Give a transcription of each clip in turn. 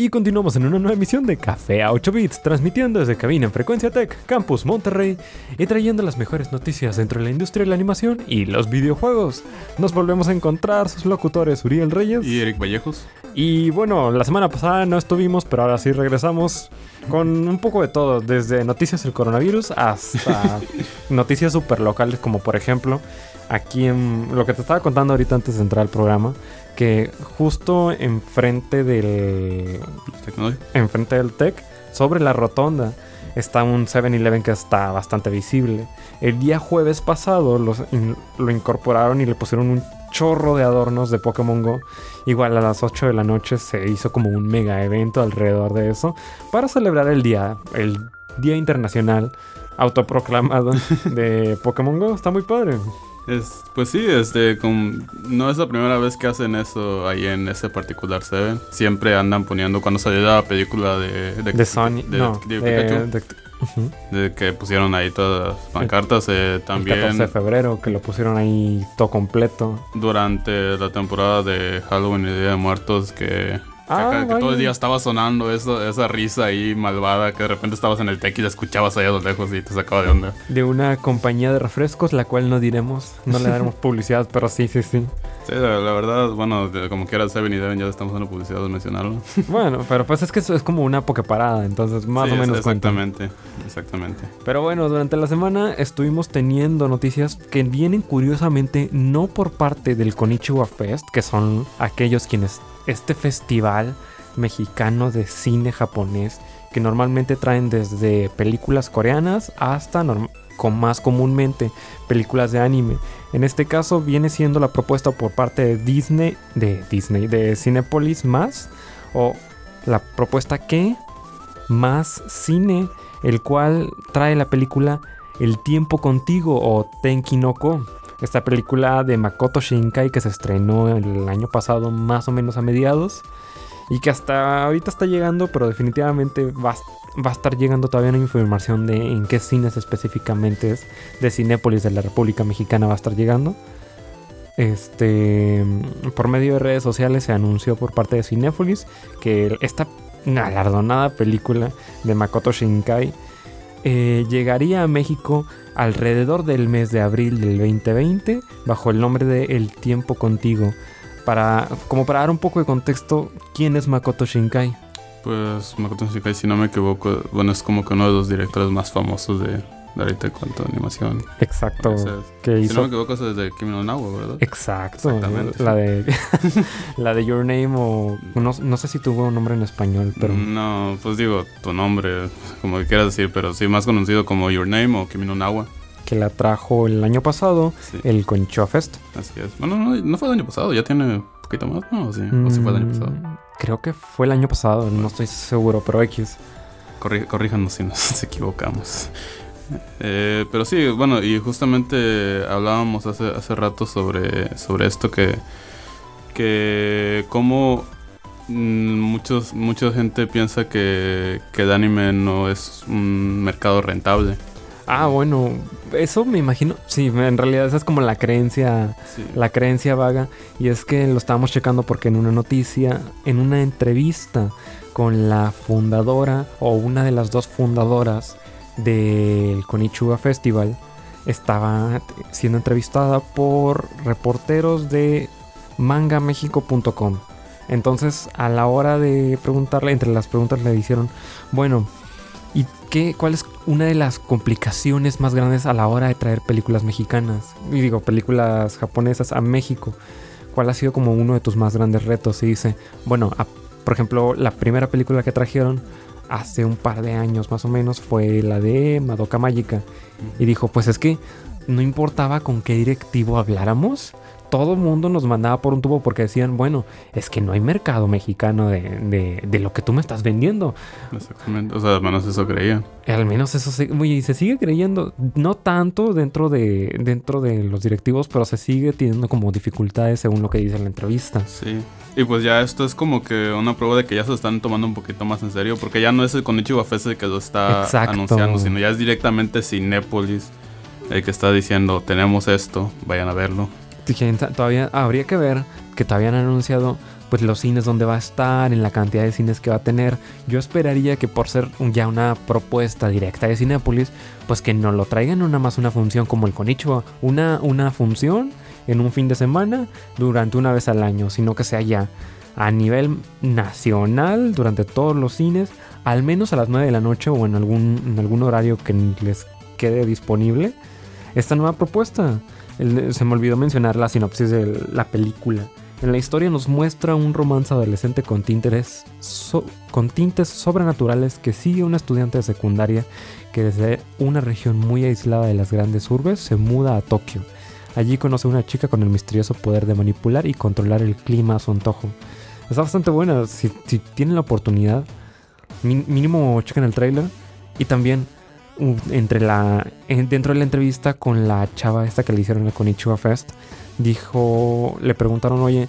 Y continuamos en una nueva emisión de Café a 8 Bits, transmitiendo desde cabina en Frecuencia Tech, Campus Monterrey, y trayendo las mejores noticias dentro de la industria de la animación y los videojuegos. Nos volvemos a encontrar sus locutores Uriel Reyes y Eric Vallejos. Y bueno, la semana pasada no estuvimos, pero ahora sí regresamos con un poco de todo, desde noticias del coronavirus hasta noticias super locales, como por ejemplo, aquí en lo que te estaba contando ahorita antes de entrar al programa, que justo enfrente del enfrente del Tech, sobre la rotonda, está un 7-Eleven que está bastante visible. El día jueves pasado lo incorporaron y le pusieron un chorro de adornos de Pokémon Go. Igual a las 8 de la noche se hizo como un mega evento alrededor de eso para celebrar el día, el Día Internacional autoproclamado de Pokémon Go. Está muy padre. Es, pues sí, este, no es la primera vez que hacen eso ahí en ese particular Seven. Siempre andan poniendo, cuando salió la película de... De, Sony, no, de, que pusieron ahí todas las pancartas. Eh, también... El 14 de febrero, que lo pusieron ahí todo completo. Durante la temporada de Halloween y Día de Muertos, que Ah, que todo el día estaba sonando eso, esa risa ahí malvada que de repente estabas en el tech y la escuchabas allá a lo lejos y te sacaba de onda. De una compañía de refrescos, la cual no diremos, no le daremos publicidad, pero sí, sí, sí. Sí, la, verdad, bueno, como quiera Seven y Devin ya estamos dando publicidad de mencionarlo. Bueno, pero pues es que eso es como una pokeparada, entonces más o menos Exactamente, exactamente. Pero bueno, durante la semana estuvimos teniendo noticias que vienen curiosamente no por parte del Konichiwa Fest, que son aquellos quienes este festival mexicano de cine japonés que normalmente traen desde películas coreanas hasta con más comúnmente películas de anime. En este caso viene siendo la propuesta por parte de Disney, de Disney, de Cinepolis más o la propuesta que más cine, el cual trae la película El tiempo contigo o Tenkinoko esta película de Makoto Shinkai que se estrenó el año pasado más o menos a mediados y que hasta ahorita está llegando, pero definitivamente va, a estar llegando todavía una información de en qué cines específicamente es de Cinépolis de la República Mexicana va a estar llegando. Este, por medio de redes sociales se anunció por parte de Cinépolis que esta galardonada película de Makoto Shinkai eh, llegaría a México alrededor del mes de abril del 2020 bajo el nombre de El tiempo contigo. Para, como para dar un poco de contexto, ¿quién es Makoto Shinkai? Pues Makoto Shinkai, si no me equivoco, bueno, es como que uno de los directores más famosos de, de ahorita en cuanto a animación. Exacto. que si no me equivoco, es de Kimi no Nawa, ¿verdad? Exacto. Exactamente. La de, la de Your Name o... No, no, sé si tuvo un nombre en español, pero... No, pues digo, tu nombre, como que quieras decir, pero sí, más conocido como Your Name o Kimi no Nawa. Que la trajo el año pasado, el Concho Fest. Así es. Bueno, no, no fue el año pasado, ya tiene un poquito más, ¿no? Sí, o sí fue el año pasado. Mm, creo que fue el año pasado, no estoy seguro, pero X. corríjanos si nos equivocamos. Eh, pero sí, bueno, y justamente hablábamos hace, hace rato sobre, sobre esto que, que como mm, muchos, mucha gente piensa que, que el anime no es un mercado rentable. Ah, bueno, eso me imagino. Sí, en realidad esa es como la creencia, la creencia vaga. Y es que lo estábamos checando porque en una noticia, en una entrevista con la fundadora o una de las dos fundadoras del Konichiwa Festival estaba siendo entrevistada por reporteros de mangamexico.com. Entonces, a la hora de preguntarle, entre las preguntas le dijeron, bueno, ¿y qué, cuál es una de las complicaciones más grandes a la hora de traer películas mexicanas? Y digo, películas japonesas a México. ¿Cuál ha sido como uno de tus más grandes retos? Y dice, bueno, por ejemplo, la primera película que trajeron hace un par de años más o menos fue la de Madoka Mágica. Y dijo, pues es que no importaba con qué directivo habláramos, todo el mundo nos mandaba por un tubo porque decían, bueno, es que no hay mercado mexicano de, de, lo que tú me estás vendiendo. Exactamente, o sea, al menos eso creían. Al menos eso se, y se sigue creyendo, no tanto dentro de, dentro de los directivos, pero se sigue teniendo como dificultades según lo que dice la entrevista. Sí, y pues ya esto es como que una prueba de que ya se están tomando un poquito más en serio, porque ya no es el Konichiwa Fest el que lo está anunciando, sino ya es directamente Cinépolis el que está diciendo, tenemos esto, vayan a verlo todavía habría que ver que todavía han anunciado pues los cines donde va a estar, en la cantidad de cines que va a tener. Yo esperaría que por ser ya una propuesta directa de Cinepolis, pues que no lo traigan nada más una función como el Konichiwa, una, una función en un fin de semana durante una vez al año, sino que sea ya a nivel nacional durante todos los cines, al menos a las 9 de la noche o en algún, en algún horario que les quede disponible, esta nueva propuesta. Se me olvidó mencionar la sinopsis de la película. En la historia nos muestra un romance adolescente con tintes, con tintes sobrenaturales que sigue una estudiante de secundaria que desde una región muy aislada de las grandes urbes se muda a Tokio. Allí conoce a una chica con el misterioso poder de manipular y controlar el clima a su antojo. Está bastante buena, si, tienen la oportunidad, mínimo chequen el trailer y también entre la dentro de la entrevista con la chava esta que le hicieron a Konichiwa Fest dijo, le preguntaron, oye,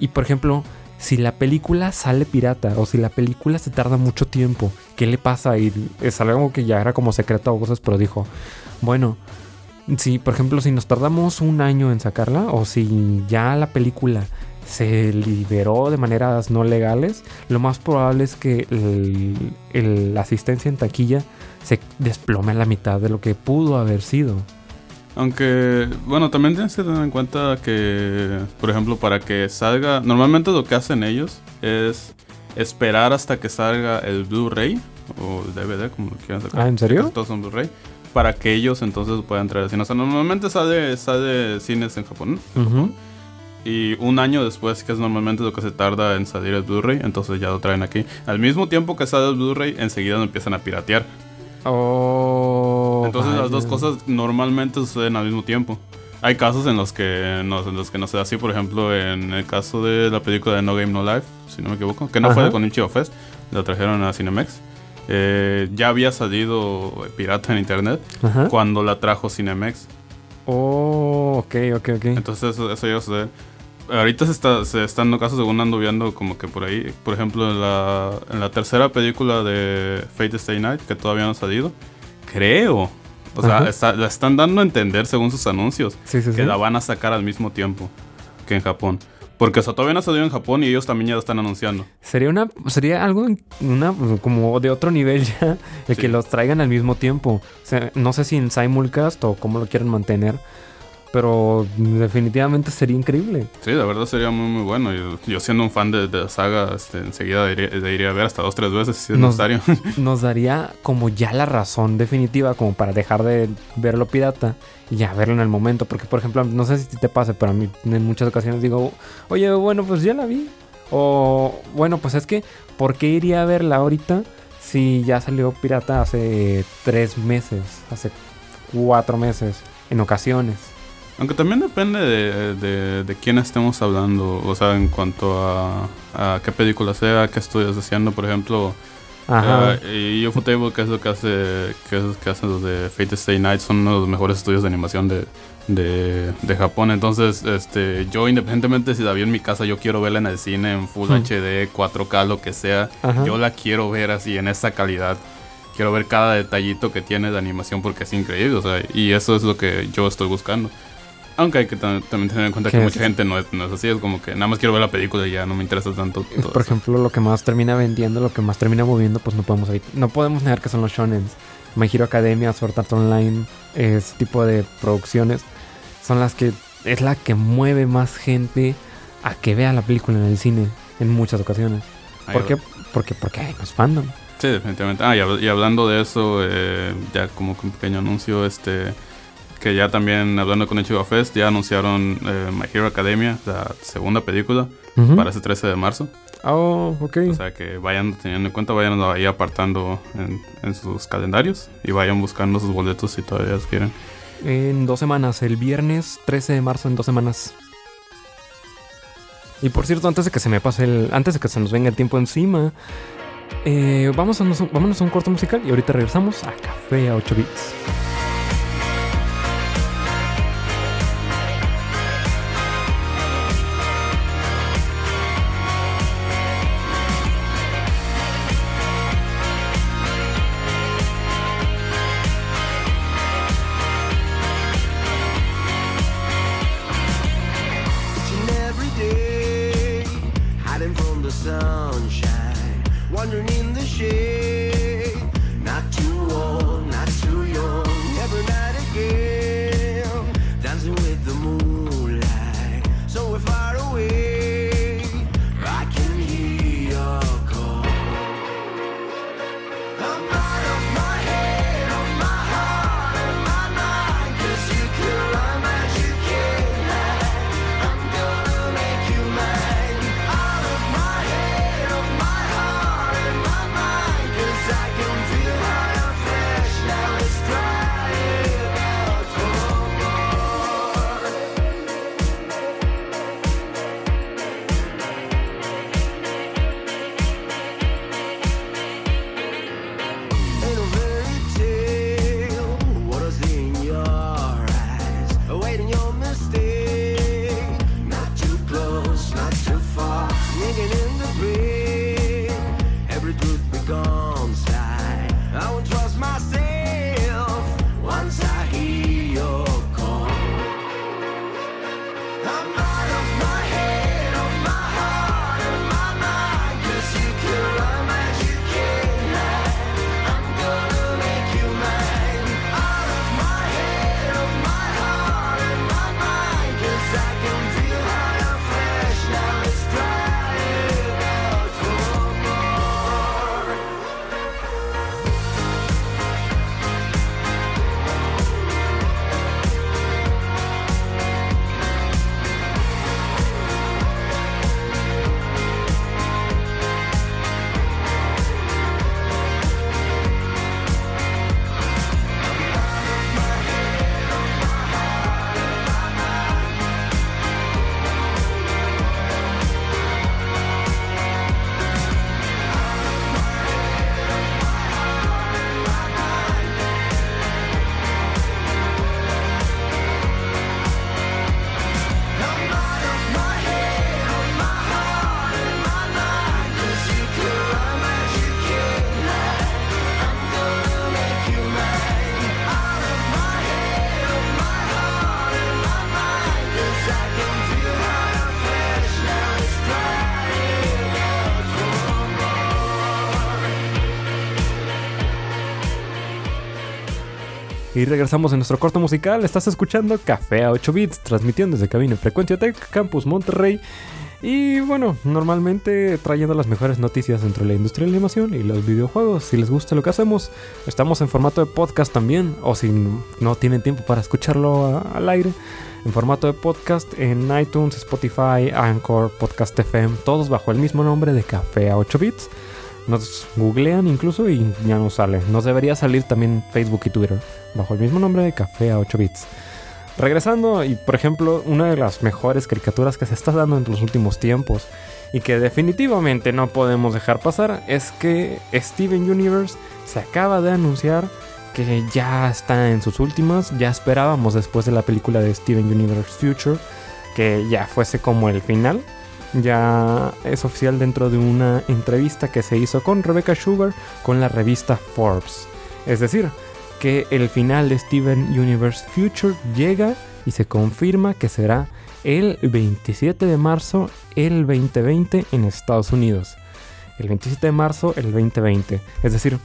y por ejemplo, si la película sale pirata o si la película se tarda mucho tiempo, ¿qué le pasa? Y es algo que ya era como secreto a voces, pero dijo, bueno, si por ejemplo, si nos tardamos un año en sacarla o si ya la película se liberó de maneras no legales, lo más probable es que la asistencia en taquilla se desplome a la mitad de lo que pudo haber sido. Aunque, bueno, también tienes que tener en cuenta que, por ejemplo, para que salga, normalmente lo que hacen ellos es esperar hasta que salga el Blu-ray o el DVD, como lo quieran sacar. Ah, ¿en serio? Todos son Blu-ray. Para que ellos entonces puedan traer cine. O sea, normalmente sale, sale cines en Japón. Y un año después, que es normalmente lo que se tarda en salir el Blu-ray, entonces ya lo traen aquí. Al mismo tiempo que sale el Blu-ray, enseguida lo empiezan a piratear. Oh. Entonces las dos cosas normalmente suceden al mismo tiempo. Hay casos en los que no, en los que no se da así, por ejemplo, en el caso de la película de No Game No Life, si no me equivoco, que no fue de Konichiwa Fest, la trajeron a Cinemex. Eh, ya había salido pirata en internet cuando la trajo Cinemex. Oh, ok, ok, ok. Entonces eso, eso ya sucede. Ahorita se, está, se están dando casos según ando viendo como que por ahí. Por ejemplo, en la, en la tercera película de Fate Stay Night, que todavía no ha salido, creo. O sea, la están dando a entender según sus anuncios que la van a sacar al mismo tiempo que en Japón. Porque eso todavía no ha salido en Japón y ellos también ya lo están anunciando. Sería una sería algo una, como de otro nivel ya, de que los traigan al mismo tiempo. O sea, no sé si en simulcast o cómo lo quieren mantener pero definitivamente sería increíble. Sí, la verdad sería muy, muy bueno. Yo, siendo un fan de, la saga, este, enseguida iría, a ver hasta dos, tres veces si es necesario. Nos daría como ya la razón definitiva como para dejar de verlo pirata y ya verlo en el momento. Porque, por ejemplo, no sé si te pase, pero a mí en muchas ocasiones digo, oye, bueno, pues ya la vi. O, bueno, pues es que, ¿por qué iría a verla ahorita si ya salió pirata hace tres meses, hace cuatro meses, en ocasiones? Aunque también depende de, de, quién estemos hablando, o sea, en cuanto a, a qué película sea, qué estudios haciendo, por ejemplo. Ajá. Uh, y Ufotable, que es lo que hace, que es que hacen los de Fate Stay Night, son uno de los mejores estudios de animación de, de, de, Japón. Entonces, este, yo independientemente si la vi en mi casa, yo quiero verla en el cine, en Full HD, 4K, lo que sea. Yo la quiero ver así, en esa calidad. Quiero ver cada detallito que tiene de animación porque es increíble. O sea, y eso es lo que yo estoy buscando. Aunque hay que también tener en cuenta que mucha gente no es, no es, así, es como que nada más quiero ver la película y ya no me interesa tanto. Por ejemplo, lo que más termina vendiendo, lo que más termina moviendo, pues no podemos no podemos negar que son los shonen. My Hero Academia, Sword Art Online, ese tipo de producciones son las que es la que mueve más gente a que vea la película en el cine en muchas ocasiones. ¿Por qué? Porque, porque hay más fandom. Sí, definitivamente. Ah, y, hablando de eso, eh, ya como un pequeño anuncio, este que ya también hablando con Ichigo Fest, ya anunciaron eh, My Hero Academia, la segunda película, para ese 13 de marzo. Oh, ok. O sea que vayan teniendo en cuenta, vayan ahí apartando en, sus calendarios y vayan buscando sus boletos si todavía quieren. En dos semanas, el viernes 13 de marzo, en dos semanas. Y por cierto, antes de que se me pase el. Antes de que se nos venga el tiempo encima. Eh, vamos a, vámonos a un corto musical y ahorita regresamos a Café a 8 bits. Y regresamos en nuestro corto musical. Estás escuchando Café a 8 bits, transmitiendo desde cabina Frecuencia Tech, Campus Monterrey. Y bueno, normalmente trayendo las mejores noticias dentro de la industria de la animación y los videojuegos. Si les gusta lo que hacemos, estamos en formato de podcast también. O si no tienen tiempo para escucharlo al aire, en formato de podcast en iTunes, Spotify, Anchor, Podcast FM, todos bajo el mismo nombre de Café a 8 bits. Nos googlean incluso y ya nos sale. Nos debería salir también Facebook y Twitter bajo el mismo nombre de Café a 8 bits. Regresando, y por ejemplo, una de las mejores caricaturas que se está dando en los últimos tiempos y que definitivamente no podemos dejar pasar es que Steven Universe se acaba de anunciar que ya está en sus últimas. Ya esperábamos después de la película de Steven Universe Future que ya fuese como el final ya es oficial dentro de una entrevista que se hizo con Rebecca Sugar con la revista Forbes. Es decir, que el final de Steven Universe Future llega y se confirma que será el 27 de marzo el 2020 en Estados Unidos. El 27 de marzo el 2020. Es decir,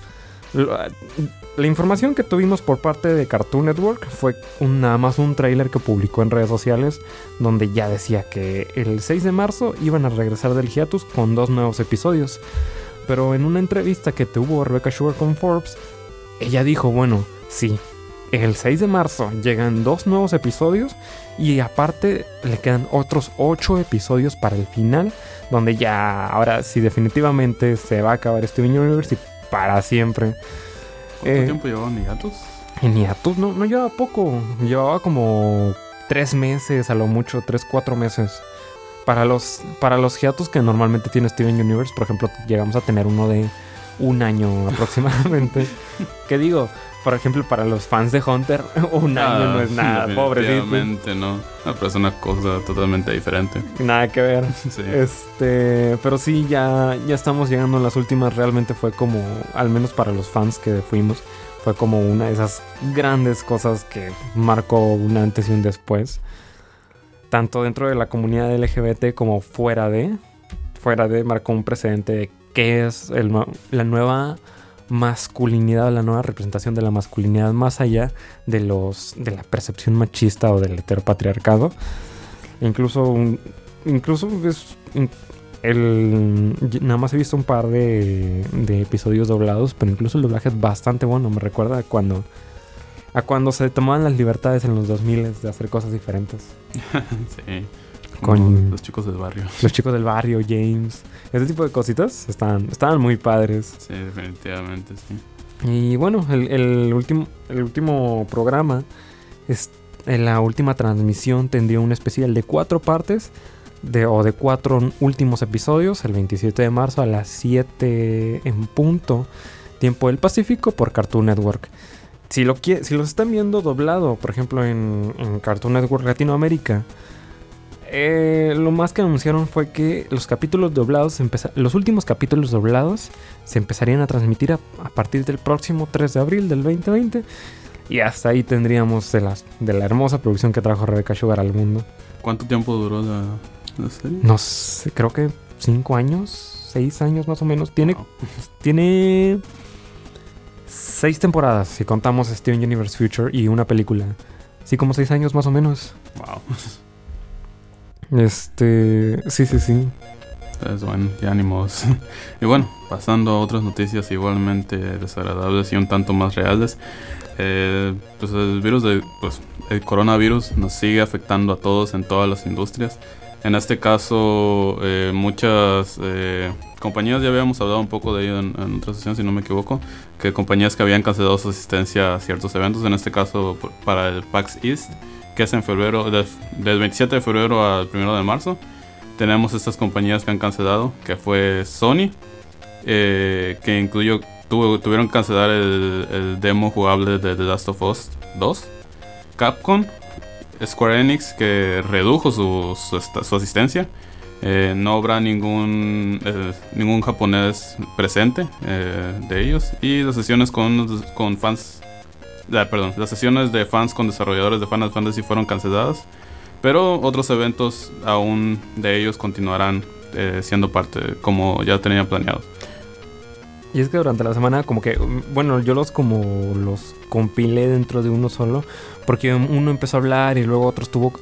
la información que tuvimos por parte de Cartoon Network fue nada más un tráiler que publicó en redes sociales donde ya decía que el 6 de marzo iban a regresar del hiatus con dos nuevos episodios. Pero en una entrevista que tuvo Rebecca Sugar con Forbes, ella dijo, bueno, sí, el 6 de marzo llegan dos nuevos episodios y aparte le quedan otros 8 episodios para el final, donde ya ahora sí definitivamente se va a acabar Steven Universe para siempre. ¿Cuánto eh, tiempo llevaba Niatus? En Niatus no, no llevaba poco. Llevaba como tres meses, a lo mucho, tres, cuatro meses. Para los, para los hiatus que normalmente tiene Steven Universe, por ejemplo, llegamos a tener uno de un año aproximadamente. ¿Qué digo? Por ejemplo, para los fans de Hunter, un año no es nada, pobrecito. no. pero es una cosa totalmente diferente. Nada que ver. Este, pero sí, ya, ya estamos llegando a las últimas. Realmente fue como, al menos para los fans que fuimos, fue como una de esas grandes cosas que marcó un antes y un después. Tanto dentro de la comunidad LGBT como fuera de. Fuera de, marcó un precedente qué es la nueva masculinidad, la nueva representación de la masculinidad más allá de los de la percepción machista o del heteropatriarcado. Incluso incluso es el, nada más he visto un par de, de episodios doblados, pero incluso el doblaje es bastante bueno. Me recuerda a cuando a cuando se tomaban las libertades en los 2000 de hacer cosas diferentes. sí. Con los chicos del barrio. Los chicos del barrio, James. Ese tipo de cositas estaban, estaban muy padres. Sí, definitivamente, sí. Y bueno, el, último, el último programa, es, en la última transmisión tendría un especial de cuatro partes, de, o de cuatro últimos episodios, el 27 de marzo a las 7 en punto, tiempo del Pacífico, por Cartoon Network. Si lo, si los están viendo doblado, por ejemplo, en, en Cartoon Network Latinoamérica, eh, lo más que anunciaron fue que los capítulos doblados, los últimos capítulos doblados se empezarían a transmitir a, partir del próximo 3 de abril del 2020. Y hasta ahí tendríamos de la, de la hermosa producción que trajo Rebecca Sugar al mundo. ¿Cuánto tiempo duró la, serie? No sé, creo que 5 años, 6 años más o menos. Tiene, tiene 6 temporadas si contamos Steven Universe Future y una película. Sí, como 6 años más o menos. Wow. Este, sí, sí, sí. Es bueno, y ánimos. y bueno, pasando a otras noticias igualmente desagradables y un tanto más reales. Eh, pues el virus de, pues el coronavirus nos sigue afectando a todos en todas las industrias. En este caso, eh, muchas eh, compañías, ya habíamos hablado un poco de ello en, en, otra sesión, si no me equivoco, que compañías que habían cancelado su asistencia a ciertos eventos, en este caso para el PAX East, que es en febrero, del, 27 de febrero al 1 de marzo. Tenemos estas compañías que han cancelado, que fue Sony, eh, que incluyó, tuvieron que cancelar el, demo jugable de The Last of Us 2. Capcom, Square Enix, que redujo su, su, asistencia. Eh, no habrá ningún, eh, ningún japonés presente de ellos. Y las sesiones con, con fans perdón, las sesiones de fans con desarrolladores de Final Fantasy fueron canceladas, pero otros eventos aún de ellos continuarán eh, siendo parte como ya tenía planeado. Y es que durante la semana como que, bueno, yo los como los compilé dentro de uno solo, porque uno empezó a hablar y luego otro estuvo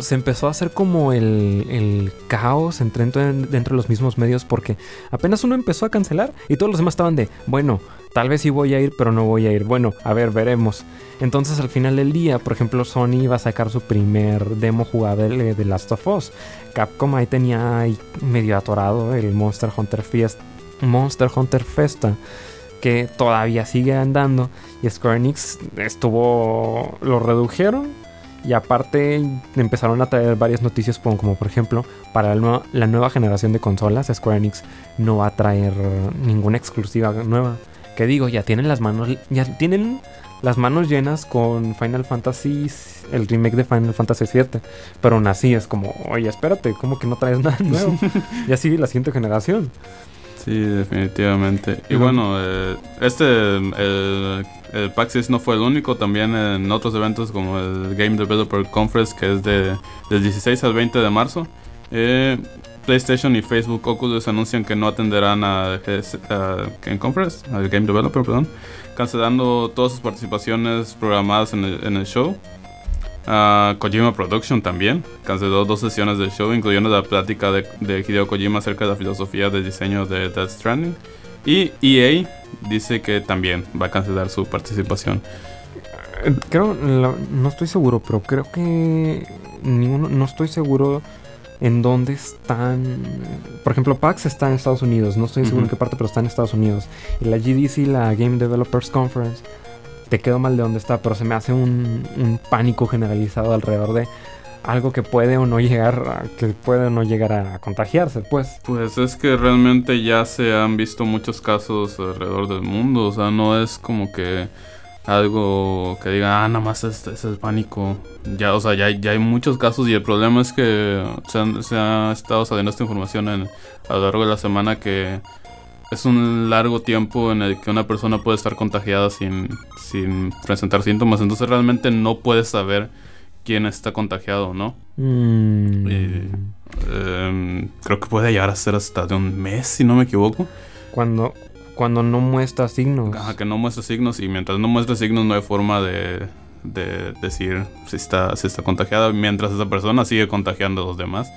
se empezó a hacer como el, caos entre, dentro de los mismos medios porque apenas uno empezó a cancelar y todos los demás estaban de, bueno, tal vez sí voy a ir, pero no voy a ir. Bueno, a ver, veremos. Entonces al final del día, por ejemplo, Sony iba a sacar su primer demo jugable de Last of Us. Capcom ahí tenía ahí medio atorado el Monster Hunter Fiesta. Monster Hunter Festa que todavía sigue andando y Square Enix estuvo lo redujeron y aparte empezaron a traer varias noticias como, por ejemplo, para la nueva, generación de consolas, Square Enix no va a traer ninguna exclusiva nueva. Que digo, ya tienen las manos, ya tienen las manos llenas con Final Fantasy, el remake de Final Fantasy VII. Pero aún así es como, oye, espérate, ¿cómo que no traes nada nuevo? ya sigue la siguiente generación. Sí, definitivamente. Y bueno, eh, este, el, el PAX no fue el único, también en otros eventos como el Game Developer Conference, que es de, del 16 al 20 de marzo. Eh, PlayStation y Facebook Oculus anuncian que no atenderán a, Game Conference, al Game Developer, perdón, cancelando todas sus participaciones programadas en el, show. Uh, Kojima Production también canceló dos sesiones del show, incluyendo la plática de, de, Hideo Kojima acerca de la filosofía de diseño de Death Stranding. Y EA dice que también va a cancelar su participación. Creo, no estoy seguro, pero creo que ninguno, no estoy seguro en dónde están. Por ejemplo, PAX está en Estados Unidos, no estoy seguro en qué parte, pero está en Estados Unidos. Y la GDC, la Game Developers Conference, te quedo mal de dónde está, pero se me hace un, pánico generalizado alrededor de algo que puede o no llegar que puede o no llegar a contagiarse, pues. Pues es que realmente ya se han visto muchos casos alrededor del mundo, o sea, no es como que algo que diga, ah, nada más es, es el pánico. Ya, o sea, ya, ya, hay muchos casos y el problema es que se, se ha estado saliendo esta información en, a lo largo de la semana que es un largo tiempo en el que una persona puede estar contagiada sin, sin presentar síntomas. Entonces realmente no puedes saber quién está contagiado no. Mm. Y, em, creo que puede llegar a ser hasta de un mes, si no me equivoco. Cuando, cuando no muestra signos. Ajá, que no muestra signos y mientras no muestra signos no hay forma de, de decir si está, si está contagiada mientras esa persona sigue contagiando a los demás.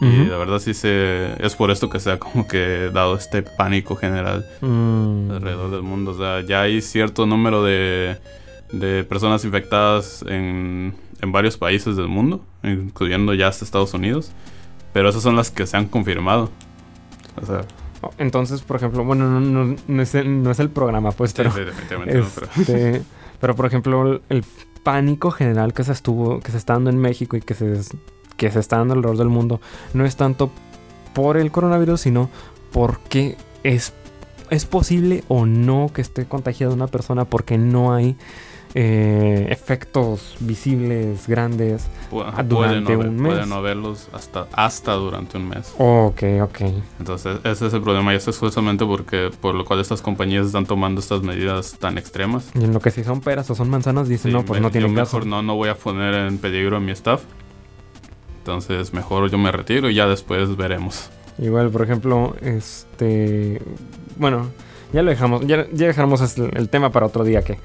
Y Ujú. la verdad sí se, es por esto que se ha como que dado este pánico general Mm. alrededor del mundo. O sea, ya hay cierto número de, de personas infectadas en, en varios países del mundo, incluyendo ya hasta Estados Unidos. Pero esas son las que se han confirmado. O sea, Entonces, por ejemplo, bueno, no, no- no es, el, no es el programa, pues, pero, sí, definitivamente no, pero- este, pero por ejemplo, el, el pánico general que se estuvo, que se está dando en México y que se, que se está dando alrededor del mundo, no es tanto por el coronavirus, sino porque es, es posible o no que esté contagiada una persona porque no hay eh, efectos visibles grandes. Pu- durante no, un mes. no verlos hasta, hasta durante un mes. Ok, ok. Entonces, ese es el problema. Y eso es justamente porque, por lo cual estas compañías están tomando estas medidas tan extremas. Y en lo que si son peras o son manzanas, dicen, Sí, no, pues me- no tienen yo caso. mejor no, no voy a poner en peligro a mi staff. Entonces, mejor yo me retiro y ya después veremos. Igual, por ejemplo, este. Bueno, ya lo dejamos. Ya, el, el tema para otro día que.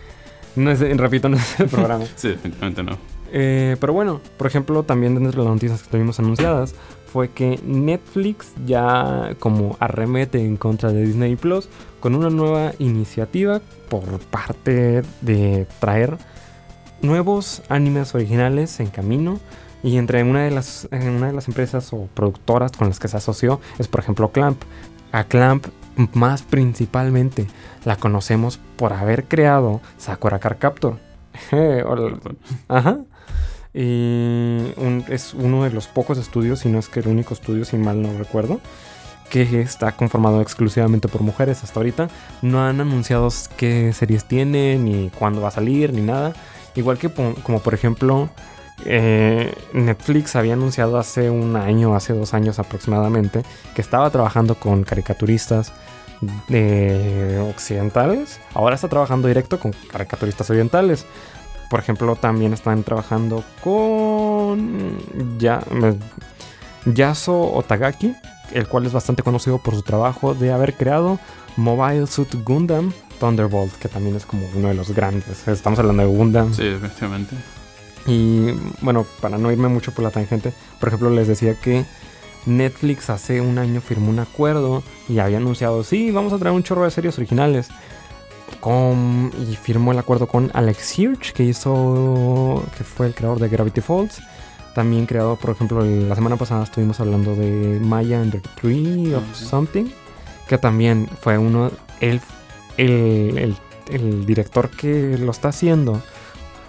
No es, repito, no es el programa. Sí, definitivamente no. Eh, pero bueno, por ejemplo, también dentro de las noticias que tuvimos anunciadas fue que Netflix ya como arremete en contra de Disney Plus con una nueva iniciativa por parte de traer nuevos animes originales en camino y entre una de las una de las empresas o productoras con las que se asoció es por ejemplo Clamp. A Clamp más principalmente la conocemos por haber creado Sakura Card Captor. Ajá. Y un- es uno de los pocos estudios, si no es que el único estudio, si mal no recuerdo, que está conformado exclusivamente por mujeres hasta ahorita. No han anunciado qué series tiene, ni cuándo va a salir, ni nada. Igual que po- como por ejemplo eh, Netflix había anunciado hace un año, hace dos años aproximadamente, que estaba trabajando con caricaturistas eh, occidentales. Ahora está trabajando directo con caricaturistas orientales. Por ejemplo, también están trabajando con ya, Yaso Otagaki, el cual es bastante conocido por su trabajo de haber creado Mobile Suit Gundam Thunderbolt, que también es como uno de los grandes. Estamos hablando de Gundam. Sí, definitivamente. Y bueno, para no irme mucho por la tangente, por ejemplo, les decía que Netflix hace un año firmó un acuerdo y había anunciado, sí, vamos a traer un chorro de series originales. Con, y firmó el acuerdo con Alex Hirsch, que hizo, que fue el creador de Gravity Falls. También creado, por ejemplo, la semana pasada estuvimos hablando de Maya and the Tree of. Something, que también fue uno, el, el, el- el director que lo está haciendo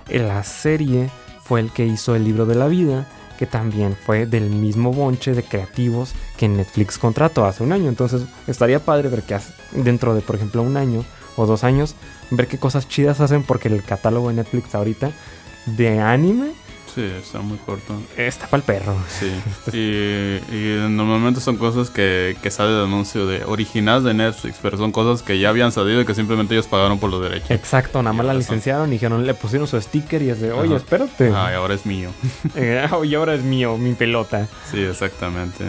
en la serie fue el que hizo el libro de la vida, que también fue del mismo bonche de creativos que Netflix contrató hace un año. Entonces estaría padre ver que dentro de, por ejemplo, un año o dos años, ver qué cosas chidas hacen porque el catálogo de Netflix ahorita de anime Sí, está muy corto. está para el perro. Sí. Y, y normalmente son cosas que, que sale el anuncio de original de Netflix, pero son cosas que ya habían salido y que simplemente ellos pagaron por los derechos. Exacto, nada más la licenciaron y dijeron, le pusieron su sticker y es de, oye, Ajá. espérate. Ay, ahora es mío. Eh, oye, ahora es mío, mi pelota. Sí, exactamente.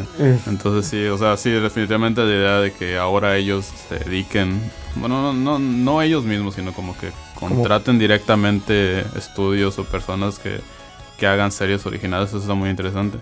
Entonces sí, o sea, sí, definitivamente la idea de que ahora ellos se dediquen, bueno, no, no, no ellos mismos, sino como que contraten directamente estudios o personas que, que hagan series originales, eso está muy interesante.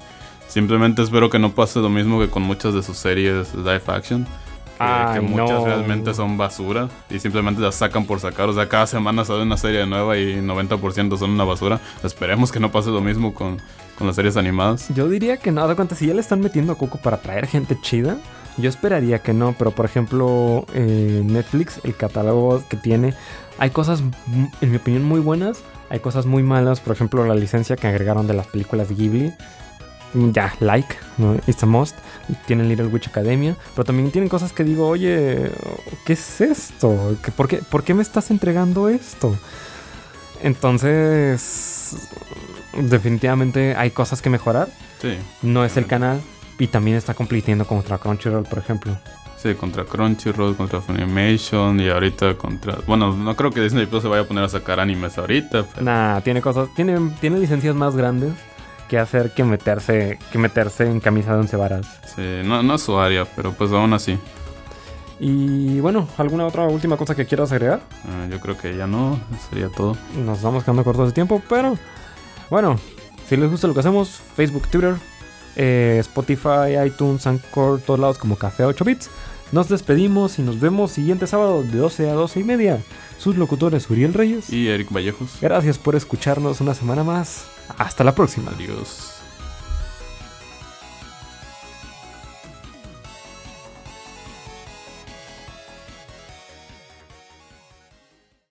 Simplemente espero que no pase lo mismo que con muchas de sus series live action. Que, Ay, que muchas no. realmente son basura y simplemente las sacan por sacar. O sea, cada semana sale una serie nueva y 90% son una basura. Esperemos que no pase lo mismo con, con las series animadas. Yo diría que no, da cuenta, si ya le están metiendo a Coco para traer gente chida, yo esperaría que no, pero por ejemplo, eh, Netflix, el catálogo que tiene, hay cosas, en mi opinión, muy buenas, hay cosas muy malas, por ejemplo, la licencia que agregaron de las películas de Ghibli. Ya, like, ¿no? It's a must. Tienen Little Witch Academia, pero también tienen cosas que digo, oye, ¿qué es esto? ¿Qué- por, qué, ¿Por qué me estás entregando esto? Entonces, definitivamente hay cosas que mejorar Sí. no es el canal y también está compitiendo contra Crunchyroll, por ejemplo. Sí, contra Crunchyroll, contra Funimation y ahorita contra... Bueno, no creo que Disney Plus se vaya a poner a sacar animes ahorita. Pero... Nah, tiene cosas... Tiene, tiene licencias más grandes que hacer que meterse, que meterse en camisa de once varas. Sí, no, no es su área, pero pues aún así. Y bueno, ¿alguna otra última cosa que quieras agregar? Ah, yo creo que ya no, sería todo. Nos vamos quedando cortos de tiempo, pero bueno, si les gusta lo que hacemos, Facebook, Twitter, eh, Spotify, iTunes, Anchor, todos lados como Café 8 Bits. Nos despedimos y nos vemos siguiente sábado de 12 a 12 y media. Sus locutores Uriel Reyes y Eric Vallejos. Gracias por escucharnos una semana más. Hasta la próxima. Adiós.